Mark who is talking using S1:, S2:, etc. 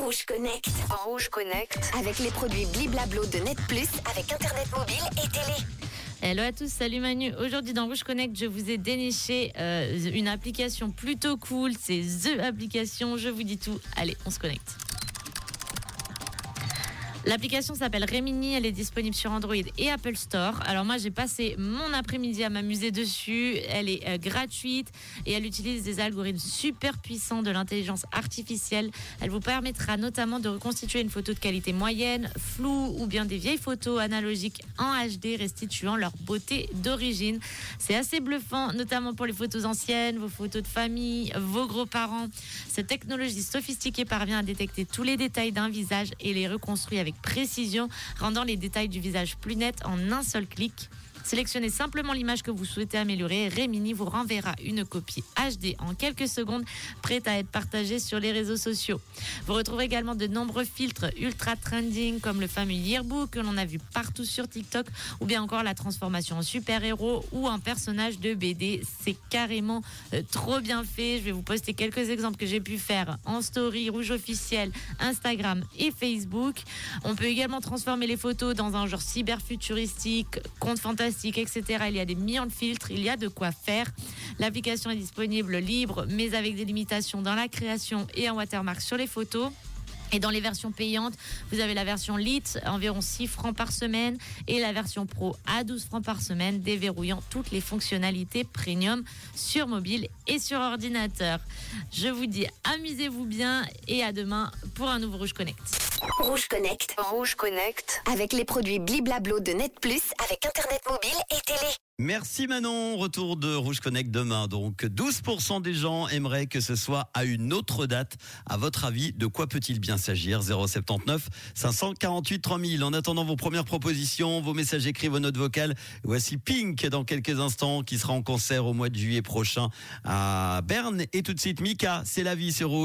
S1: Rouge Connect.
S2: En Rouge Connect.
S1: Avec les produits Bliblablo de Net Plus avec Internet mobile et télé.
S3: Hello à tous, salut Manu. Aujourd'hui dans Rouge Connect, je vous ai déniché euh, une application plutôt cool. C'est The Application. Je vous dis tout. Allez, on se connecte. L'application s'appelle Remini, elle est disponible sur Android et Apple Store. Alors moi j'ai passé mon après-midi à m'amuser dessus, elle est euh, gratuite et elle utilise des algorithmes super puissants de l'intelligence artificielle. Elle vous permettra notamment de reconstituer une photo de qualité moyenne, floue ou bien des vieilles photos analogiques en HD restituant leur beauté d'origine. C'est assez bluffant, notamment pour les photos anciennes, vos photos de famille, vos gros-parents. Cette technologie sophistiquée parvient à détecter tous les détails d'un visage et les reconstruit avec précision, rendant les détails du visage plus nets en un seul clic. Sélectionnez simplement l'image que vous souhaitez améliorer. Remini vous renverra une copie HD en quelques secondes, prête à être partagée sur les réseaux sociaux. Vous retrouverez également de nombreux filtres ultra trending, comme le fameux yearbook que l'on a vu partout sur TikTok, ou bien encore la transformation en super-héros ou en personnage de BD. C'est carrément euh, trop bien fait. Je vais vous poster quelques exemples que j'ai pu faire en story, rouge officiel, Instagram et Facebook. On peut également transformer les photos dans un genre cyberfuturistique, conte fantastique, Il y a des millions de filtres, il y a de quoi faire. L'application est disponible libre, mais avec des limitations dans la création et un watermark sur les photos. Et dans les versions payantes, vous avez la version Lite, environ 6 francs par semaine, et la version Pro à 12 francs par semaine, déverrouillant toutes les fonctionnalités premium sur mobile et sur ordinateur. Je vous dis amusez-vous bien et à demain pour un nouveau Rouge Connect.
S1: Rouge Connect.
S2: Rouge Connect.
S1: Avec les produits Bliblablo de Net Plus avec Internet mobile et télé.
S4: Merci Manon, retour de Rouge Connect demain. Donc 12% des gens aimeraient que ce soit à une autre date. À votre avis, de quoi peut-il bien s'agir? 079 548 3000. En attendant vos premières propositions, vos messages écrits, vos notes vocales, voici Pink dans quelques instants qui sera en concert au mois de juillet prochain à Berne. Et tout de suite Mika, c'est la vie sur Rouge.